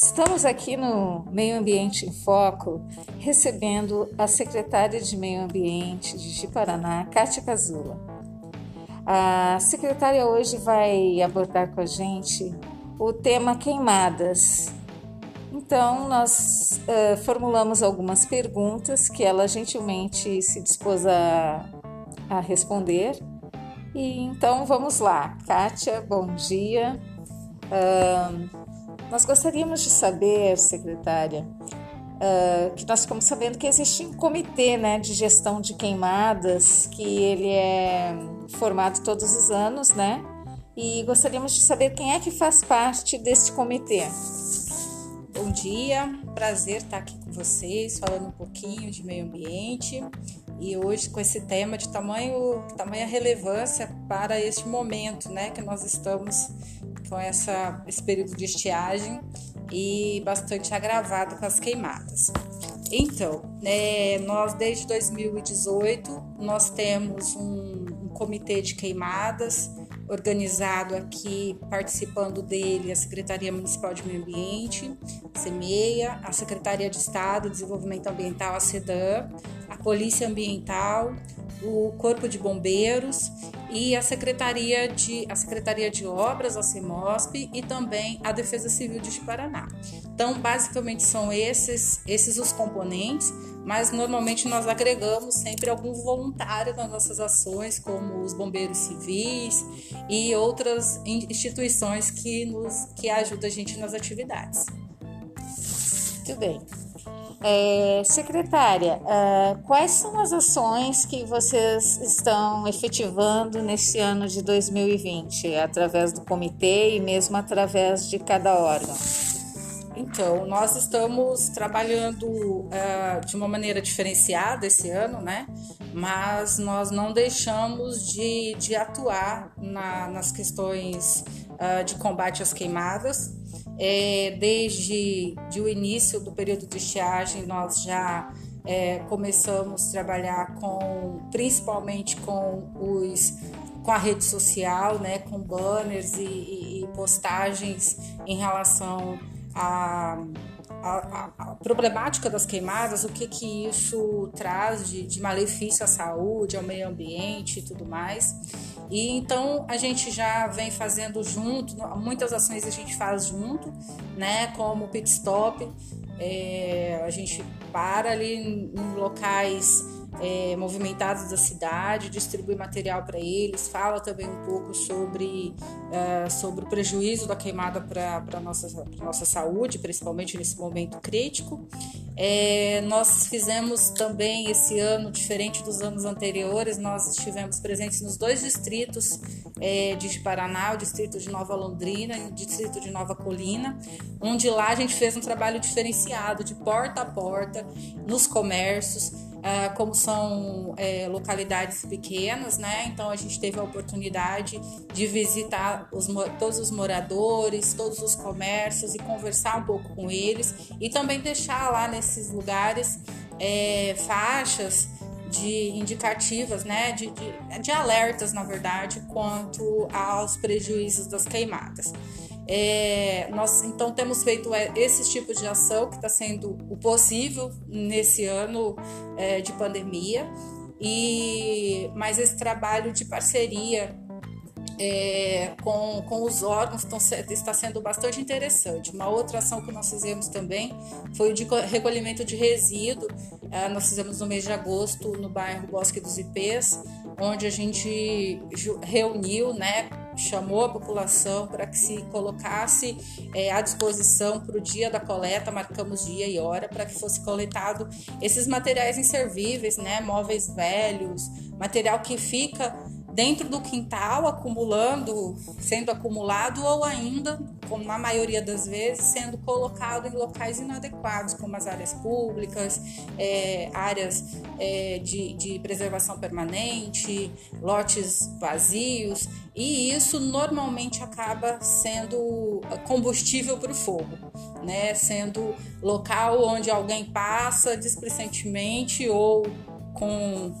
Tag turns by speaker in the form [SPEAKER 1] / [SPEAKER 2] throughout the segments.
[SPEAKER 1] Estamos aqui no Meio Ambiente em Foco recebendo a secretária de Meio Ambiente de Ji-Paraná, Kátia Cazula. A secretária hoje vai abordar com a gente o tema queimadas. Então, nós uh, formulamos algumas perguntas que ela gentilmente se dispôs a, a responder. E então vamos lá. Kátia, bom dia. Uh, nós gostaríamos de saber, secretária, uh, que nós ficamos sabendo que existe um comitê né, de gestão de queimadas, que ele é formado todos os anos, né? E gostaríamos de saber quem é que faz parte deste comitê.
[SPEAKER 2] Bom dia, prazer estar aqui com vocês, falando um pouquinho de meio ambiente e hoje com esse tema de tamanho, tamanha relevância para este momento, né, que nós estamos com essa, esse período de estiagem e bastante agravado com as queimadas. Então, é, nós desde 2018 nós temos um, um comitê de queimadas organizado aqui, participando dele a Secretaria Municipal de Meio Ambiente, CEMEIA, a Secretaria de Estado de Desenvolvimento Ambiental, a SEDAM, a Polícia Ambiental, o Corpo de Bombeiros e a Secretaria de, a Secretaria de Obras, a CEMOSP, e também a Defesa Civil de Paraná. Então, basicamente são esses, esses os componentes, mas normalmente nós agregamos sempre algum voluntário nas nossas ações, como os bombeiros civis e outras instituições que nos que ajudam a gente nas atividades.
[SPEAKER 1] Muito bem. É, secretária, uh, quais são as ações que vocês estão efetivando nesse ano de 2020, através do comitê e mesmo através de cada órgão?
[SPEAKER 2] Então, nós estamos trabalhando uh, de uma maneira diferenciada esse ano, né? Mas nós não deixamos de, de atuar na, nas questões uh, de combate às queimadas é, desde de o início do período de estiagem, nós já é, começamos a trabalhar com, principalmente com os com a rede social, né, com banners e, e, e postagens em relação a a, a, problemática das queimadas, o que, que isso traz de, de malefício à saúde, ao meio ambiente e tudo mais. E então a gente já vem fazendo junto, muitas ações a gente faz junto, né? Como o pit stop, é, a gente para ali em locais é, movimentados da cidade, distribui material para eles, fala também um pouco sobre, uh, sobre o prejuízo da queimada para a nossa, nossa saúde, principalmente nesse momento crítico. É, nós fizemos também esse ano, diferente dos anos anteriores, nós estivemos presentes nos dois distritos é, de Paraná, o distrito de Nova Londrina e o distrito de Nova Colina, onde lá a gente fez um trabalho diferenciado de porta a porta nos comércios Uh, como são é, localidades pequenas, né? Então a gente teve a oportunidade de visitar os, todos os moradores, todos os comércios e conversar um pouco com eles e também deixar lá nesses lugares é, faixas de indicativas, né, de, de, de alertas, na verdade, quanto aos prejuízos das queimadas. É, nós então temos feito é, esses tipos de ação que está sendo o possível nesse ano é, de pandemia e mas esse trabalho de parceria é, com, com os órgãos está sendo bastante interessante. Uma outra ação que nós fizemos também foi o de recolhimento de resíduo. É, nós fizemos no mês de agosto no bairro Bosque dos Ipês, onde a gente reuniu, né, chamou a população para que se colocasse é, à disposição para o dia da coleta, marcamos dia e hora para que fosse coletado esses materiais inservíveis, né, móveis velhos, material que fica dentro do quintal, acumulando, sendo acumulado ou ainda, como na maioria das vezes, sendo colocado em locais inadequados, como as áreas públicas, é, áreas é, de, de preservação permanente, lotes vazios, e isso normalmente acaba sendo combustível para o fogo, né? Sendo local onde alguém passa displicentemente ou com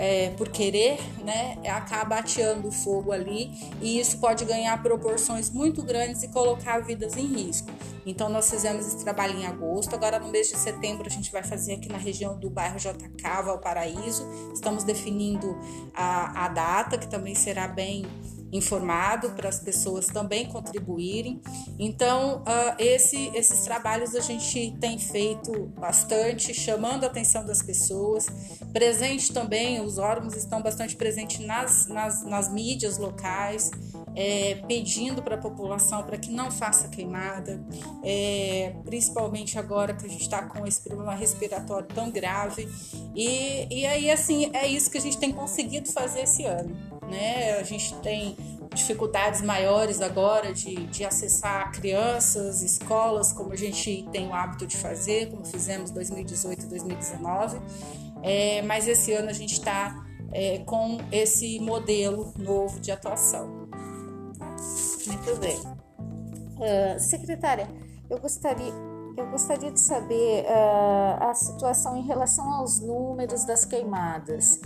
[SPEAKER 2] é, por querer, né, acaba ateando fogo ali e isso pode ganhar proporções muito grandes e colocar vidas em risco. Então nós fizemos esse trabalho em agosto, agora no mês de setembro a gente vai fazer aqui na região do bairro JK, Valparaíso. Estamos definindo a, a data, que também será bem informado para as pessoas também contribuírem. Então, uh, esse, esses trabalhos a gente tem feito bastante, chamando a atenção das pessoas. Presente também, os órgãos estão bastante presentes nas, nas, nas mídias locais, é, pedindo para a população para que não faça queimada, é, principalmente agora que a gente está com esse problema respiratório tão grave. E, e aí, assim, é isso que a gente tem conseguido fazer esse ano né? A gente tem dificuldades maiores agora de, de acessar crianças, escolas, como a gente tem o hábito de fazer, como fizemos 2018 e 2019. É, mas esse ano a gente está é, com esse modelo novo de atuação.
[SPEAKER 1] Muito bem. Uh, secretária, eu gostaria, eu gostaria de saber uh, a situação em relação aos números das queimadas.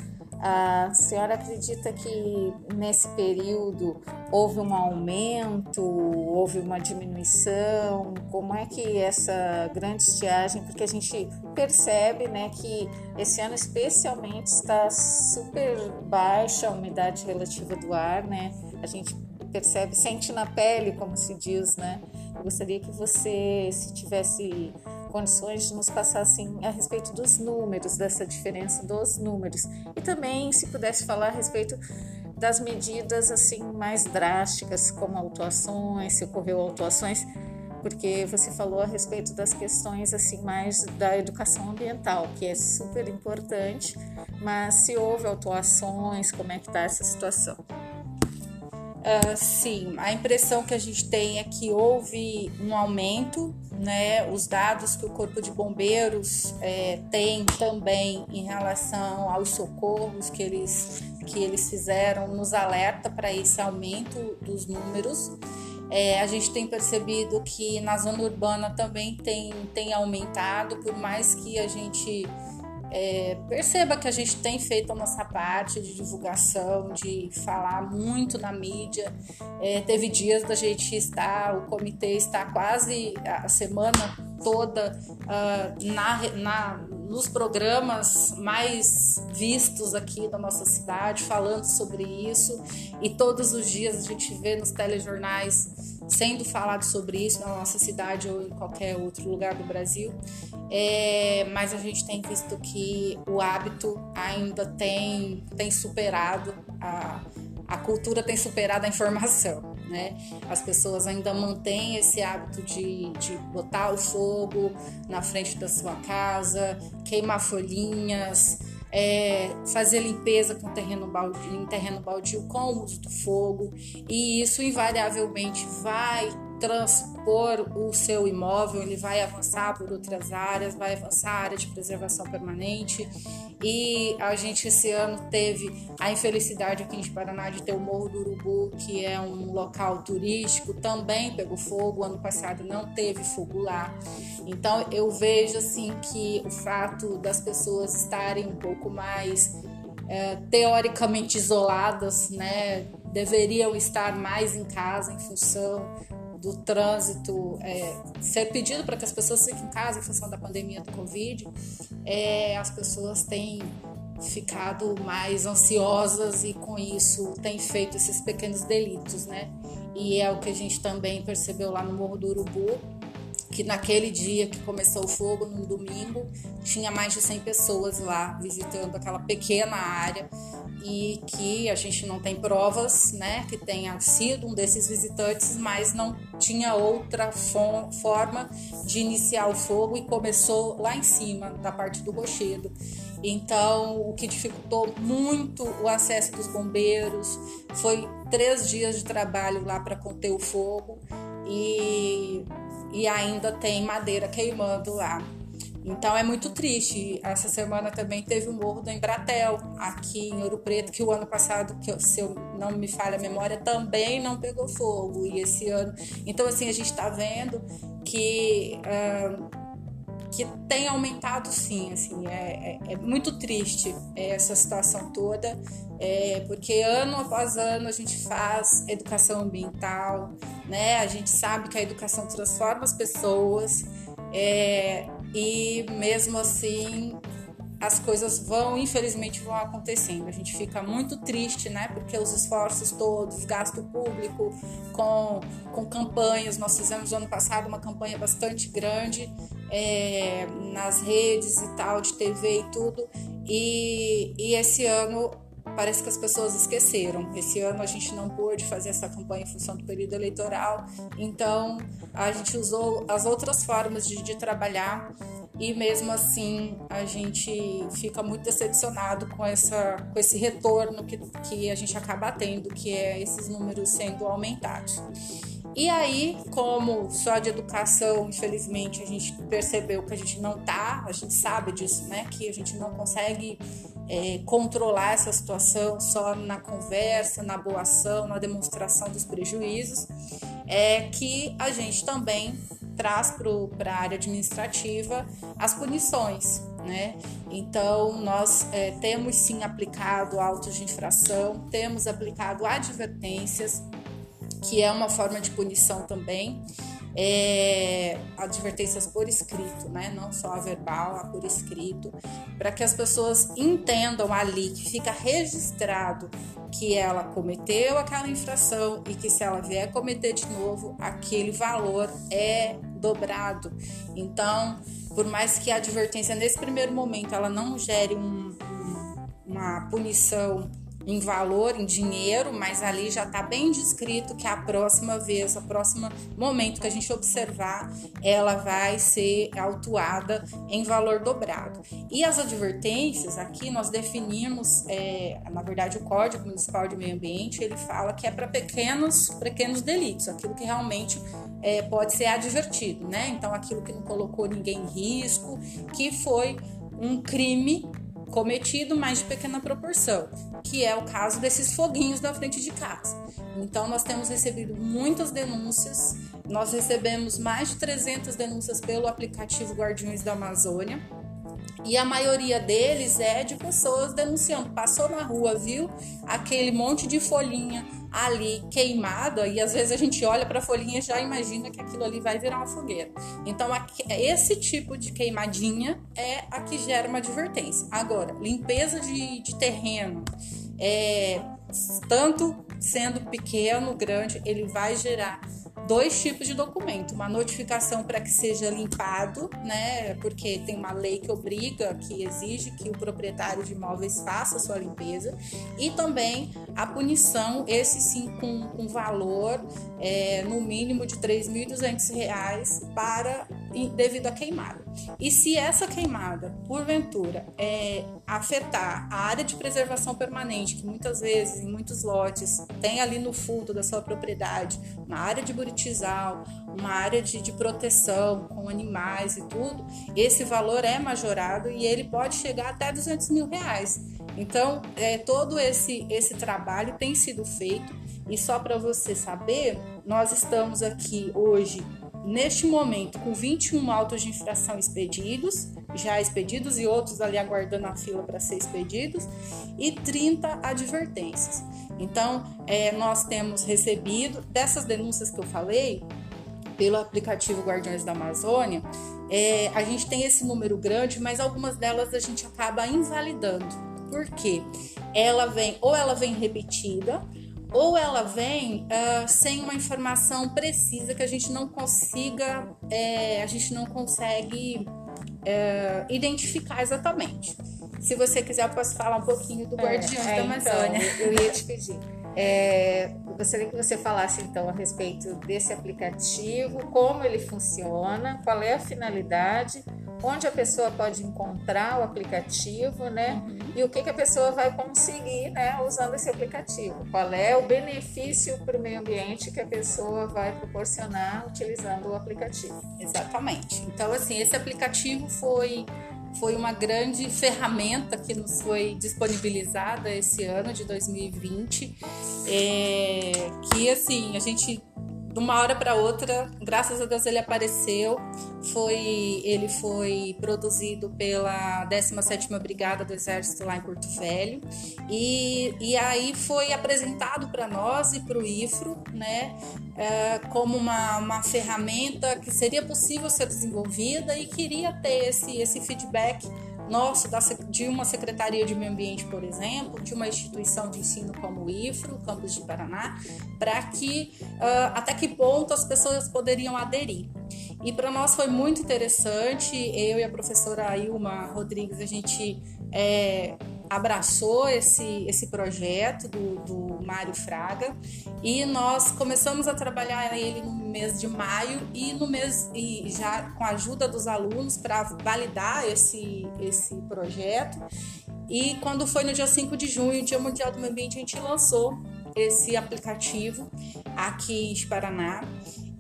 [SPEAKER 1] A senhora acredita que nesse período houve um aumento, houve uma diminuição? Como é que essa grande estiagem, porque a gente percebe, né, que esse ano especialmente está super baixa a umidade relativa do ar, né? A gente percebe, sente na pele, como se diz, né? Eu gostaria que você, se tivesse condições de nos passar assim a respeito dos números, dessa diferença dos números. E também se pudesse falar a respeito das medidas assim mais drásticas, como autuações, se ocorreu autuações, porque você falou a respeito das questões assim mais da educação ambiental, que é super importante, mas se houve autuações, como é que está essa situação?
[SPEAKER 2] Uh, sim, a impressão que a gente tem é que houve um aumento, né? Os dados que o Corpo de Bombeiros é, tem também em relação aos socorros que eles, que eles fizeram nos alerta para esse aumento dos números. É, a gente tem percebido que na zona urbana também tem, tem aumentado, por mais que a gente é, perceba que a gente tem feito a nossa parte de divulgação, de falar muito na mídia. É, teve dias da gente estar, o comitê está quase a semana toda uh, na, na, nos programas mais vistos aqui da nossa cidade, falando sobre isso. E todos os dias a gente vê nos telejornais sendo falado sobre isso na nossa cidade ou em qualquer outro lugar do Brasil, é, mas a gente tem visto que o hábito ainda tem, tem superado a, a cultura tem superado a informação, né? As pessoas ainda mantêm esse hábito de, de botar o fogo na frente da sua casa, queimar folhinhas, é, fazer limpeza com terreno baldio, em terreno baldio com o uso do fogo, e isso invariavelmente vai transpor o seu imóvel, ele vai avançar por outras áreas, vai avançar a área de preservação permanente. E a gente esse ano teve a infelicidade aqui em Paraná de ter o Morro do Urubu, que é um local turístico, também pegou fogo. Ano passado não teve fogo lá. Então eu vejo assim que o fato das pessoas estarem um pouco mais é, teoricamente isoladas, né, deveriam estar mais em casa em função do trânsito é, ser pedido para que as pessoas fiquem em casa em função da pandemia do Covid, é, as pessoas têm ficado mais ansiosas e com isso têm feito esses pequenos delitos, né? E é o que a gente também percebeu lá no Morro do Urubu, que naquele dia que começou o fogo, no domingo, tinha mais de 100 pessoas lá visitando aquela pequena área e que a gente não tem provas, né, que tenha sido um desses visitantes, mas não tinha outra forma de iniciar o fogo e começou lá em cima, da parte do rochedo. Então, o que dificultou muito o acesso dos bombeiros foi três dias de trabalho lá para conter o fogo e e ainda tem madeira queimando lá. Então é muito triste. Essa semana também teve o morro do Embratel, aqui em Ouro Preto, que o ano passado, que se eu não me falha a memória, também não pegou fogo. E esse ano. Então, assim, a gente está vendo que. Uh, que tem aumentado sim, assim, é, é, é muito triste essa situação toda, é, porque ano após ano a gente faz educação ambiental, né? A gente sabe que a educação transforma as pessoas é, e mesmo assim as coisas vão, infelizmente, vão acontecendo. A gente fica muito triste, né? Porque os esforços todos, gasto público com, com campanhas, nós fizemos ano passado uma campanha bastante grande é, nas redes e tal, de TV e tudo, e, e esse ano parece que as pessoas esqueceram. Esse ano a gente não pôde fazer essa campanha em função do período eleitoral, então a gente usou as outras formas de, de trabalhar e mesmo assim a gente fica muito decepcionado com, essa, com esse retorno que, que a gente acaba tendo, que é esses números sendo aumentados. E aí, como só de educação, infelizmente, a gente percebeu que a gente não tá, a gente sabe disso, né? Que a gente não consegue é, controlar essa situação só na conversa, na boa ação, na demonstração dos prejuízos, é que a gente também traz para a área administrativa as punições, né? Então, nós é, temos sim aplicado autos de infração, temos aplicado advertências, que é uma forma de punição também, é, advertências por escrito, né? não só a verbal, a por escrito, para que as pessoas entendam ali que fica registrado que ela cometeu aquela infração e que se ela vier cometer de novo, aquele valor é dobrado. Então, por mais que a advertência nesse primeiro momento ela não gere um, uma punição em valor, em dinheiro, mas ali já está bem descrito que a próxima vez, a próximo momento que a gente observar, ela vai ser autuada em valor dobrado. E as advertências, aqui nós definimos, é, na verdade, o Código Municipal de Meio Ambiente, ele fala que é para pequenos, pequenos delitos, aquilo que realmente é, pode ser advertido, né? Então, aquilo que não colocou ninguém em risco, que foi um crime cometido, mas de pequena proporção, que é o caso desses foguinhos da frente de casa. Então, nós temos recebido muitas denúncias, nós recebemos mais de 300 denúncias pelo aplicativo Guardiões da Amazônia. E a maioria deles é de pessoas denunciando. Passou na rua, viu aquele monte de folhinha ali queimada e às vezes a gente olha para a folhinha e já imagina que aquilo ali vai virar uma fogueira. Então, esse tipo de queimadinha é a que gera uma advertência. Agora, limpeza de, de terreno, é, tanto sendo pequeno, grande, ele vai gerar dois tipos de documento: uma notificação para que seja limpado, né? Porque tem uma lei que obriga, que exige que o proprietário de imóveis faça sua limpeza, e também a punição, esse sim com, com valor é, no mínimo de R$ 3.200 para devido à queimada. E se essa queimada, porventura, é, afetar a área de preservação permanente, que muitas vezes, em muitos lotes, tem ali no fundo da sua propriedade, uma área de buritizal, uma área de, de proteção com animais e tudo, esse valor é majorado e ele pode chegar até 200 mil reais. Então, é, todo esse, esse trabalho tem sido feito e só para você saber, nós estamos aqui hoje neste momento com 21 autos de infração expedidos, já expedidos e outros ali aguardando a fila para ser expedidos, e 30 advertências. Então, é, nós temos recebido dessas denúncias que eu falei pelo aplicativo Guardiões da Amazônia, é, a gente tem esse número grande, mas algumas delas a gente acaba invalidando. Por quê? Ela vem ou ela vem repetida, ou ela vem uh, sem uma informação precisa que a gente não consiga, é, a gente não consegue é, identificar exatamente. Se você quiser, eu posso falar um pouquinho do Guardiões é, da Amazônia.
[SPEAKER 1] Então, eu ia te pedir. É, gostaria que você falasse então a respeito desse aplicativo, como ele funciona, qual é a finalidade onde a pessoa pode encontrar o aplicativo, né? Uhum. E o que, que a pessoa vai conseguir, né, usando esse aplicativo. Qual é o benefício para o meio ambiente que a pessoa vai proporcionar utilizando o aplicativo.
[SPEAKER 2] Exatamente. Então, assim, esse aplicativo foi foi uma grande ferramenta que nos foi disponibilizada esse ano de 2020, é, que assim a gente de uma hora para outra, graças a Deus ele apareceu. foi ele foi produzido pela 17ª Brigada do Exército lá em Porto Velho e, e aí foi apresentado para nós e para o IFRO, né, é, como uma, uma ferramenta que seria possível ser desenvolvida e queria ter esse, esse feedback nosso, de uma Secretaria de Meio Ambiente, por exemplo, de uma instituição de ensino como o IFRO, Campus de Paraná, para que uh, até que ponto as pessoas poderiam aderir. E para nós foi muito interessante, eu e a professora Ilma Rodrigues, a gente é, abraçou esse, esse projeto do, do Mário Fraga e nós começamos a trabalhar ele no mês de maio e no mês e já com a ajuda dos alunos para validar esse, esse projeto. E quando foi no dia 5 de junho, Dia Mundial do Meio Ambiente, a gente lançou esse aplicativo aqui em Paraná.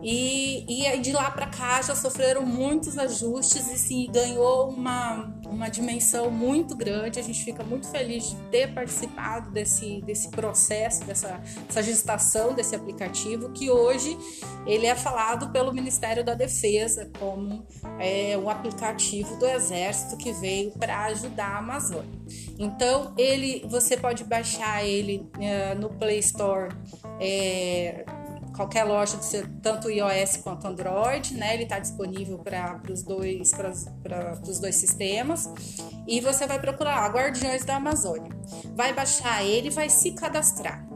[SPEAKER 2] E, e de lá para cá já sofreram muitos ajustes e sim ganhou uma, uma dimensão muito grande. A gente fica muito feliz de ter participado desse, desse processo, dessa essa gestação desse aplicativo, que hoje ele é falado pelo Ministério da Defesa como é, um aplicativo do Exército que veio para ajudar a Amazônia. Então ele, você pode baixar ele é, no Play Store. É, qualquer loja de ser tanto iOS quanto Android, né? Ele está disponível para os dois, os dois sistemas. E você vai procurar Guardiões da Amazônia. Vai baixar ele, vai se cadastrar.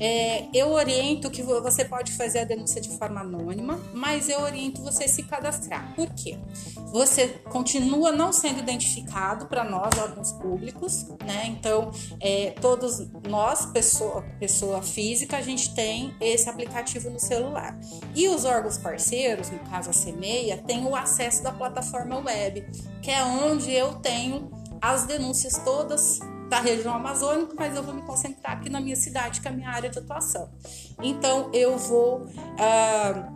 [SPEAKER 2] É, eu oriento que você pode fazer a denúncia de forma anônima, mas eu oriento você se cadastrar. Por quê? Você continua não sendo identificado para nós, órgãos públicos, né? Então, é, todos nós, pessoa, pessoa física, a gente tem esse aplicativo no celular. E os órgãos parceiros, no caso a CEMEIA, tem o acesso da plataforma web, que é onde eu tenho as denúncias todas da região amazônica, mas eu vou me concentrar aqui na minha cidade, que é a minha área de atuação. Então, eu vou. Ah,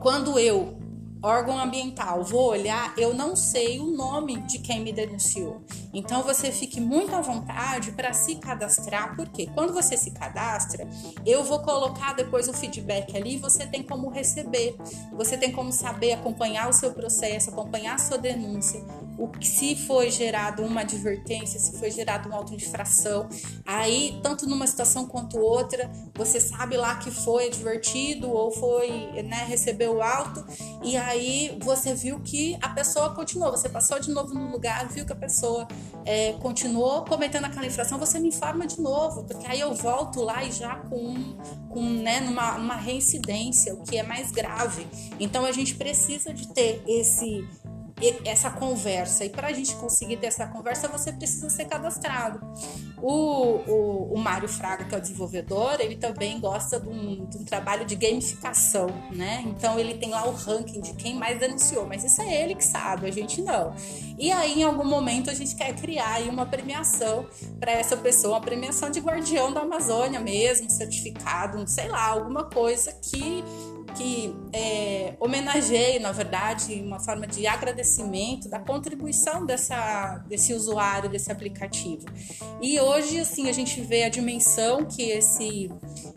[SPEAKER 2] quando eu órgão ambiental, vou olhar, eu não sei o nome de quem me denunciou. Então você fique muito à vontade para se cadastrar, porque quando você se cadastra, eu vou colocar depois o feedback ali, você tem como receber, você tem como saber acompanhar o seu processo, acompanhar a sua denúncia, o que se foi gerado uma advertência, se foi gerado uma autoinfração, aí tanto numa situação quanto outra, você sabe lá que foi advertido ou foi, né, recebeu alto e aí você viu que a pessoa continuou, você passou de novo no lugar, viu que a pessoa é, continuou cometendo aquela infração, você me informa de novo, porque aí eu volto lá e já com, com né, numa uma reincidência, o que é mais grave. Então a gente precisa de ter esse essa conversa. E para a gente conseguir ter essa conversa, você precisa ser cadastrado. O, o, o Mário Fraga, que é o desenvolvedor, ele também gosta de um, de um, trabalho de gamificação, né? Então ele tem lá o ranking de quem mais denunciou, mas isso é ele que sabe, a gente não. E aí, em algum momento, a gente quer criar aí uma premiação para essa pessoa, uma premiação de guardião da Amazônia mesmo, certificado, sei lá, alguma coisa que que é, homenageie, na verdade, uma forma de agradecimento da contribuição dessa, desse usuário desse aplicativo. E hoje, assim, a gente vê a dimensão que esse,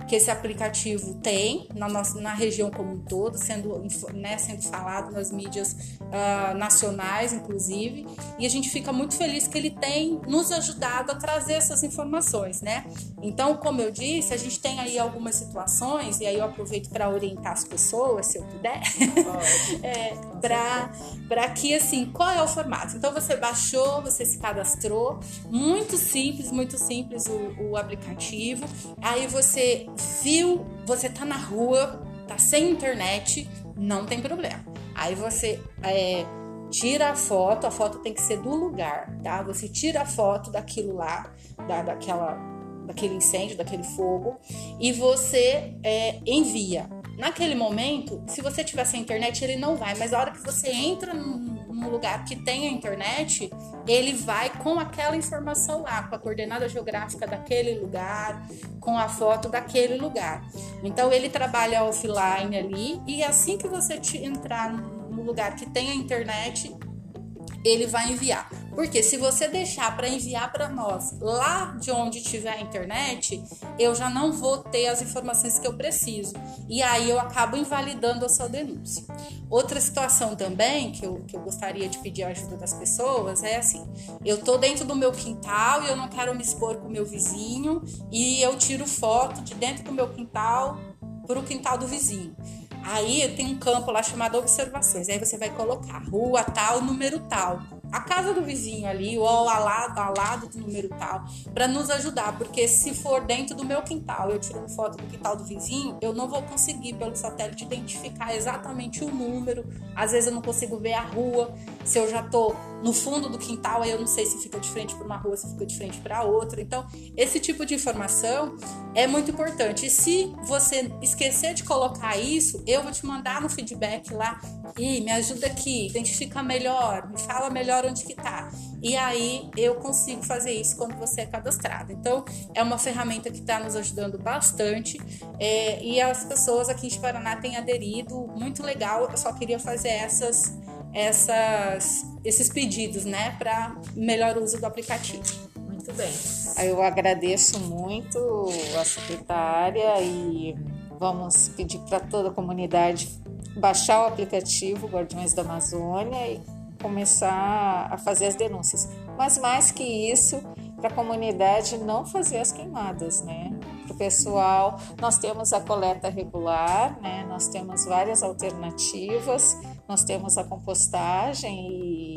[SPEAKER 2] que esse aplicativo tem na, nossa, na região como um todo, sendo, né, sendo falado nas mídias uh, nacionais, inclusive, e a gente fica muito feliz que ele tem nos ajudado a trazer essas informações, né? Então, como eu disse, a gente tem aí algumas situações, e aí eu aproveito para orientar as pessoas, se eu puder, é, para que assim, qual é o formato? Então você baixou, você se cadastrou, muito simples, muito simples o, o aplicativo. Aí você viu, você tá na rua, tá sem internet, não tem problema. Aí você é, tira a foto, a foto tem que ser do lugar, tá? Você tira a foto daquilo lá, da, daquela daquele incêndio, daquele fogo, e você é, envia. Naquele momento, se você tiver sem internet, ele não vai, mas a hora que você entra num, num lugar que tem a internet, ele vai com aquela informação lá, com a coordenada geográfica daquele lugar, com a foto daquele lugar. Então ele trabalha offline ali e assim que você entrar no lugar que tem a internet, ele vai enviar. Porque se você deixar para enviar para nós lá de onde tiver a internet, eu já não vou ter as informações que eu preciso. E aí eu acabo invalidando a sua denúncia. Outra situação também que eu, que eu gostaria de pedir a ajuda das pessoas é assim: eu tô dentro do meu quintal e eu não quero me expor com o meu vizinho e eu tiro foto de dentro do meu quintal para o quintal do vizinho. Aí tem um campo lá chamado observações. Aí você vai colocar rua tal, número tal a casa do vizinho ali, ou ao lado, ao lado do número tal, para nos ajudar, porque se for dentro do meu quintal, eu tiro uma foto do quintal do vizinho, eu não vou conseguir pelo satélite identificar exatamente o número. Às vezes eu não consigo ver a rua, se eu já tô no fundo do quintal, aí eu não sei se fica de frente para uma rua, se fica de frente para outra. Então, esse tipo de informação é muito importante. E se você esquecer de colocar isso, eu vou te mandar no feedback lá e me ajuda aqui, identifica melhor, me fala melhor onde que tá. E aí eu consigo fazer isso quando você é cadastrado. Então é uma ferramenta que está nos ajudando bastante é, e as pessoas aqui em Paraná têm aderido, muito legal. Eu só queria fazer essas, essas, esses pedidos, né, para melhor uso do aplicativo.
[SPEAKER 1] Muito bem. Eu agradeço muito a secretária e vamos pedir para toda a comunidade baixar o aplicativo Guardiões da Amazônia e começar a fazer as denúncias. Mas mais que isso, para a comunidade não fazer as queimadas, né? Para o pessoal, nós temos a coleta regular, né? Nós temos várias alternativas, nós temos a compostagem e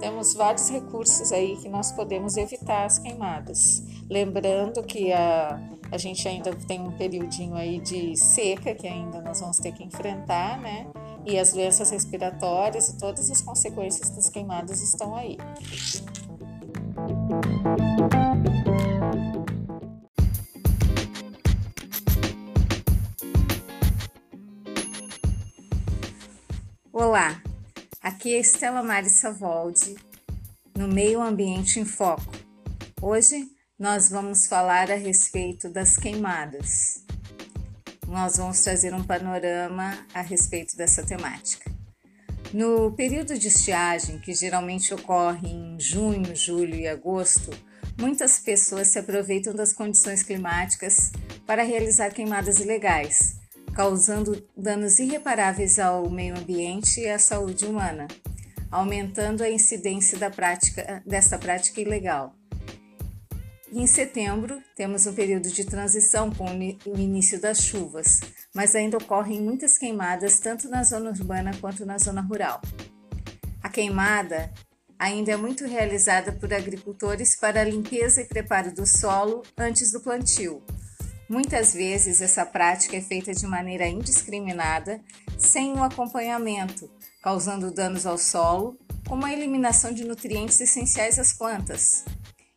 [SPEAKER 1] temos vários recursos aí que nós podemos evitar as queimadas. Lembrando que a, a gente ainda tem um periodinho aí de seca que ainda nós vamos ter que enfrentar, né? e as doenças respiratórias e todas as consequências das queimadas estão aí. Olá, aqui é Estela Mari Savoldi, no Meio Ambiente em Foco. Hoje nós vamos falar a respeito das queimadas nós vamos trazer um panorama a respeito dessa temática. No período de estiagem, que geralmente ocorre em junho, julho e agosto, muitas pessoas se aproveitam das condições climáticas para realizar queimadas ilegais, causando danos irreparáveis ao meio ambiente e à saúde humana, aumentando a incidência da prática, dessa prática ilegal. E em setembro, temos um período de transição com o início das chuvas, mas ainda ocorrem muitas queimadas tanto na zona urbana quanto na zona rural. A queimada ainda é muito realizada por agricultores para a limpeza e preparo do solo antes do plantio. Muitas vezes essa prática é feita de maneira indiscriminada, sem um acompanhamento, causando danos ao solo, como a eliminação de nutrientes essenciais às plantas.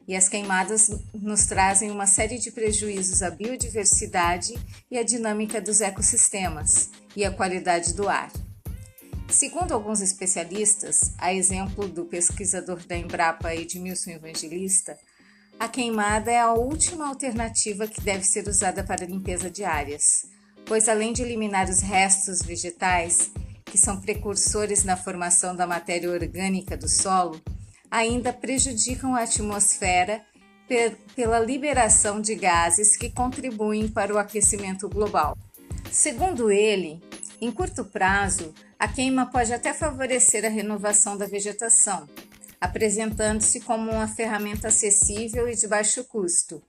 [SPEAKER 1] E as queimadas nos trazem uma série de prejuízos à biodiversidade e à dinâmica dos ecossistemas e à qualidade do ar. Segundo alguns especialistas, a exemplo do pesquisador da Embrapa Edmilson Evangelista, a queimada é a última alternativa que deve ser usada para limpeza de áreas, pois além de eliminar os restos vegetais, que são precursores na formação da matéria orgânica do solo, ainda prejudicam a atmosfera pela liberação de gases que contribuem para o aquecimento global. Segundo ele, em curto prazo, a queima pode até favorecer a renovação da vegetação, apresentando-se como uma ferramenta acessível e de baixo custo.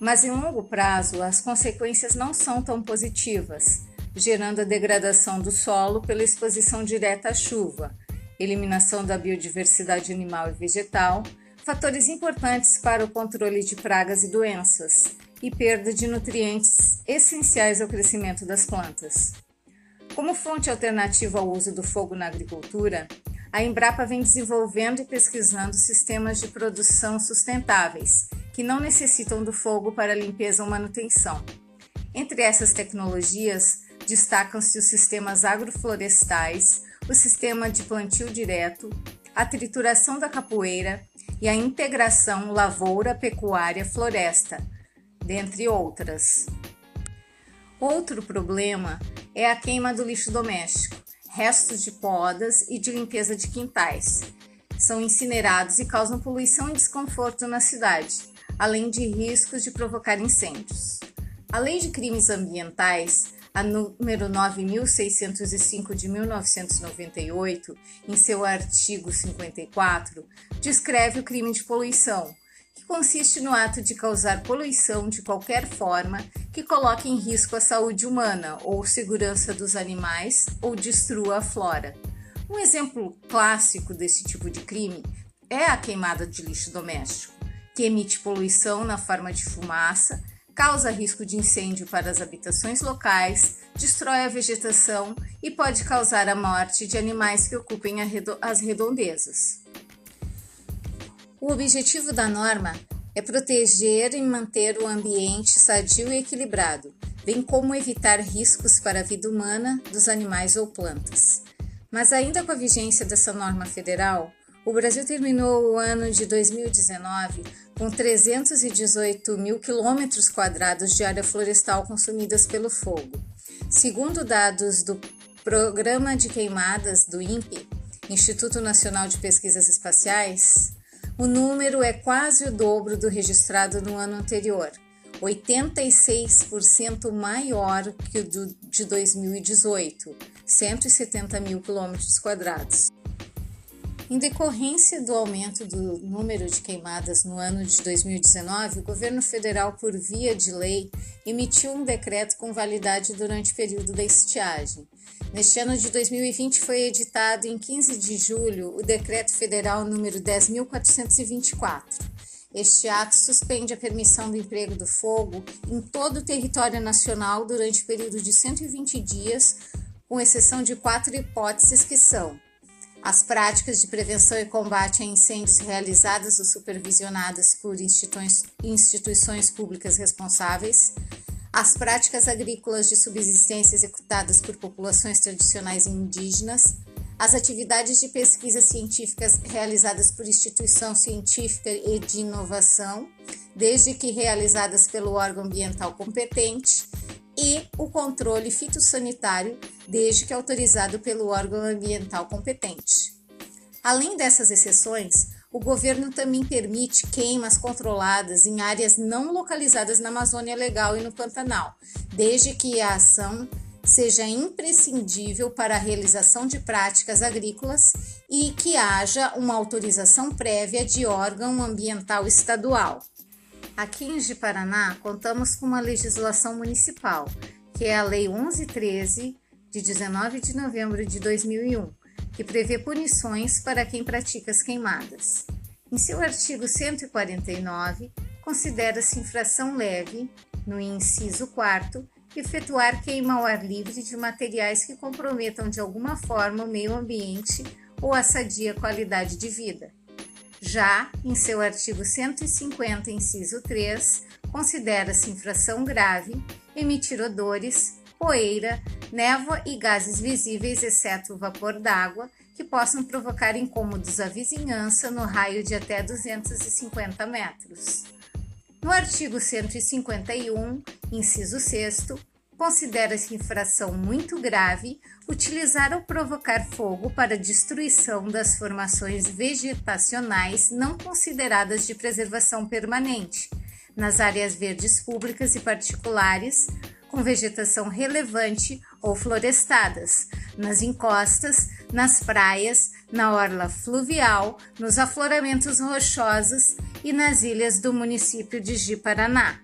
[SPEAKER 1] Mas em longo prazo, as consequências não são tão positivas, gerando a degradação do solo pela exposição direta à chuva, eliminação da biodiversidade animal e vegetal, fatores importantes para o controle de pragas e doenças, e perda de nutrientes essenciais ao crescimento das plantas. Como fonte alternativa ao uso do fogo na agricultura, a Embrapa vem desenvolvendo e pesquisando sistemas de produção sustentáveis, que não necessitam do fogo para limpeza ou manutenção. Entre essas tecnologias, destacam-se os sistemas agroflorestais, o sistema de plantio direto, a trituração da capoeira e a integração lavoura-pecuária-floresta, dentre outras. Outro problema é a queima do lixo doméstico, restos de podas e de limpeza de quintais. são incinerados e causam poluição e desconforto na cidade, além de riscos de provocar incêndios. A Lei de Crimes Ambientais, a número 9605 de 1998, em seu artigo 54, descreve o crime de poluição, que consiste no ato de causar poluição de qualquer forma que coloque em risco a saúde humana ou segurança dos animais ou destrua a flora. Um exemplo clássico desse tipo de crime é a queimada de lixo doméstico, que emite poluição na forma de fumaça, causa risco de incêndio para as habitações locais, destrói a vegetação e pode causar a morte de animais que ocupem as redondezas. O objetivo da norma é proteger e manter o ambiente sadio e equilibrado, bem como evitar riscos para a vida humana, dos animais ou plantas. Mas ainda com a vigência dessa norma federal, o Brasil terminou o ano de 2019 com 318 mil quilômetros quadrados de área florestal consumidas pelo fogo. Segundo dados do Programa de Queimadas do INPE, Instituto Nacional de Pesquisas Espaciais, o número é quase o dobro do registrado no ano anterior, 86% maior que o de 2018, 170 mil quilômetros quadrados. Em decorrência do aumento do número de queimadas no ano de 2019, o governo federal, por via de lei, emitiu um decreto com validade durante o período da estiagem. Neste ano de 2020 foi editado em 15 de julho o decreto federal número 10424 este ato suspende a permissão do emprego do fogo em todo o território nacional durante o período de 120 dias, com exceção de quatro hipóteses que são as práticas de prevenção e combate a incêndios realizadas ou supervisionadas por instituições, instituições públicas responsáveis, as práticas agrícolas de subsistência executadas por populações tradicionais indígenas, as atividades de pesquisa científicas realizadas por instituição científica e de inovação, desde que realizadas pelo órgão ambiental competente, e o controle fitossanitário, desde que autorizado pelo órgão ambiental competente. Além dessas exceções, o governo também permite queimas controladas em áreas não localizadas na Amazônia Legal e no Pantanal, desde que a ação seja imprescindível para a realização de práticas agrícolas e que haja uma autorização prévia de órgão ambiental estadual. Aqui em Ji-Paraná, contamos com uma legislação municipal, que é a Lei 1113 de 19 de novembro de 2001, que prevê punições para quem pratica as queimadas. Em seu artigo 149, considera-se infração leve, no inciso 4 efetuar queima ao ar livre de materiais que comprometam de alguma forma o meio ambiente ou a sadia qualidade de vida. Já em seu artigo 150, inciso 3, considera-se infração grave emitir odores, poeira, névoa e gases visíveis, exceto o vapor d'água, que possam provocar incômodos à vizinhança no raio de até 250 metros. No artigo 151, inciso 6, considera-se infração muito grave utilizar ou provocar fogo para destruição das formações vegetacionais não consideradas de preservação permanente, nas áreas verdes públicas e particulares, com vegetação relevante ou florestadas, nas encostas, nas praias, na orla fluvial, nos afloramentos rochosos e nas ilhas do município de Ji-Paraná.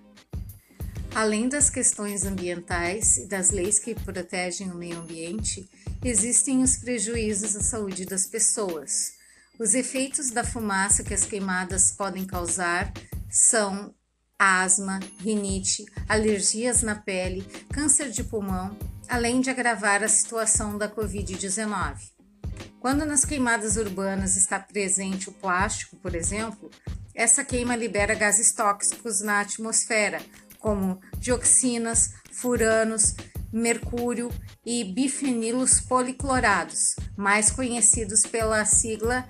[SPEAKER 1] Além das questões ambientais e das leis que protegem o meio ambiente, existem os prejuízos à saúde das pessoas. Os efeitos da fumaça que as queimadas podem causar são asma, rinite, alergias na pele, câncer de pulmão, além de agravar a situação da Covid-19. Quando nas queimadas urbanas está presente o plástico, por exemplo, essa queima libera gases tóxicos na atmosfera, como dioxinas, furanos, mercúrio e bifenilos policlorados, mais conhecidos pela sigla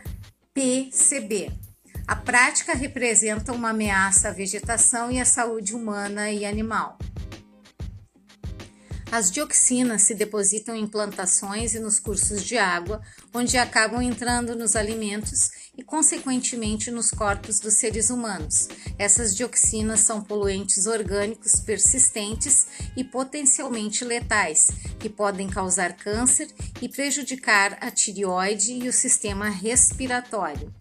[SPEAKER 1] PCB. A prática representa uma ameaça à vegetação e à saúde humana e animal. As dioxinas se depositam em plantações e nos cursos de água, onde acabam entrando nos alimentos e, consequentemente, nos corpos dos seres humanos. Essas dioxinas são poluentes orgânicos persistentes e potencialmente letais, que podem causar câncer e prejudicar a tireoide e o sistema respiratório.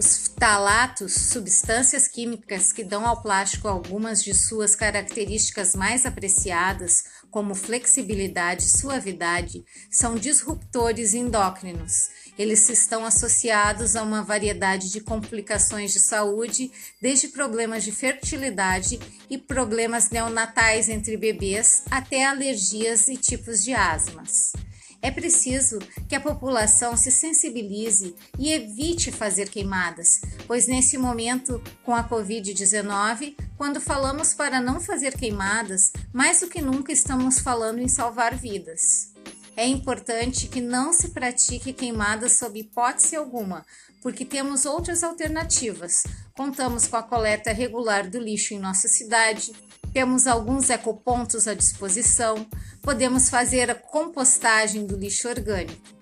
[SPEAKER 1] Os talatos, substâncias químicas que dão ao plástico algumas de suas características mais apreciadas, como flexibilidade e suavidade, são disruptores endócrinos. Eles estão associados a uma variedade de complicações de saúde, desde problemas de fertilidade e problemas neonatais entre bebês até alergias e tipos de asmas. É preciso que a população se sensibilize e evite fazer queimadas, pois nesse momento, com a Covid-19, quando falamos para não fazer queimadas, mais do que nunca estamos falando em salvar vidas. É importante que não se pratique queimadas sob hipótese alguma, porque temos outras alternativas. Contamos com a coleta regular do lixo em nossa cidade, temos alguns ecopontos à disposição, podemos fazer a compostagem do lixo orgânico.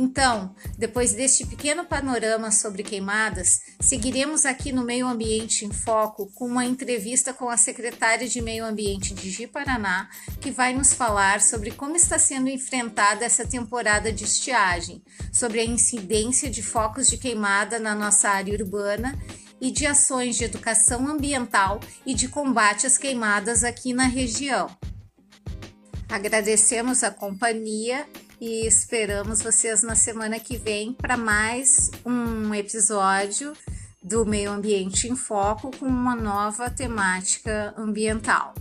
[SPEAKER 1] Então, depois deste pequeno panorama sobre queimadas, seguiremos aqui no Meio Ambiente em Foco com uma entrevista com a secretária de Meio Ambiente de Ji-Paraná, que vai nos falar sobre como está sendo enfrentada essa temporada de estiagem, sobre a incidência de focos de queimada na nossa área urbana e de ações de educação ambiental e de combate às queimadas aqui na região. Agradecemos a companhia e esperamos vocês na semana que vem para mais um episódio do Meio Ambiente em Foco com uma nova temática ambiental.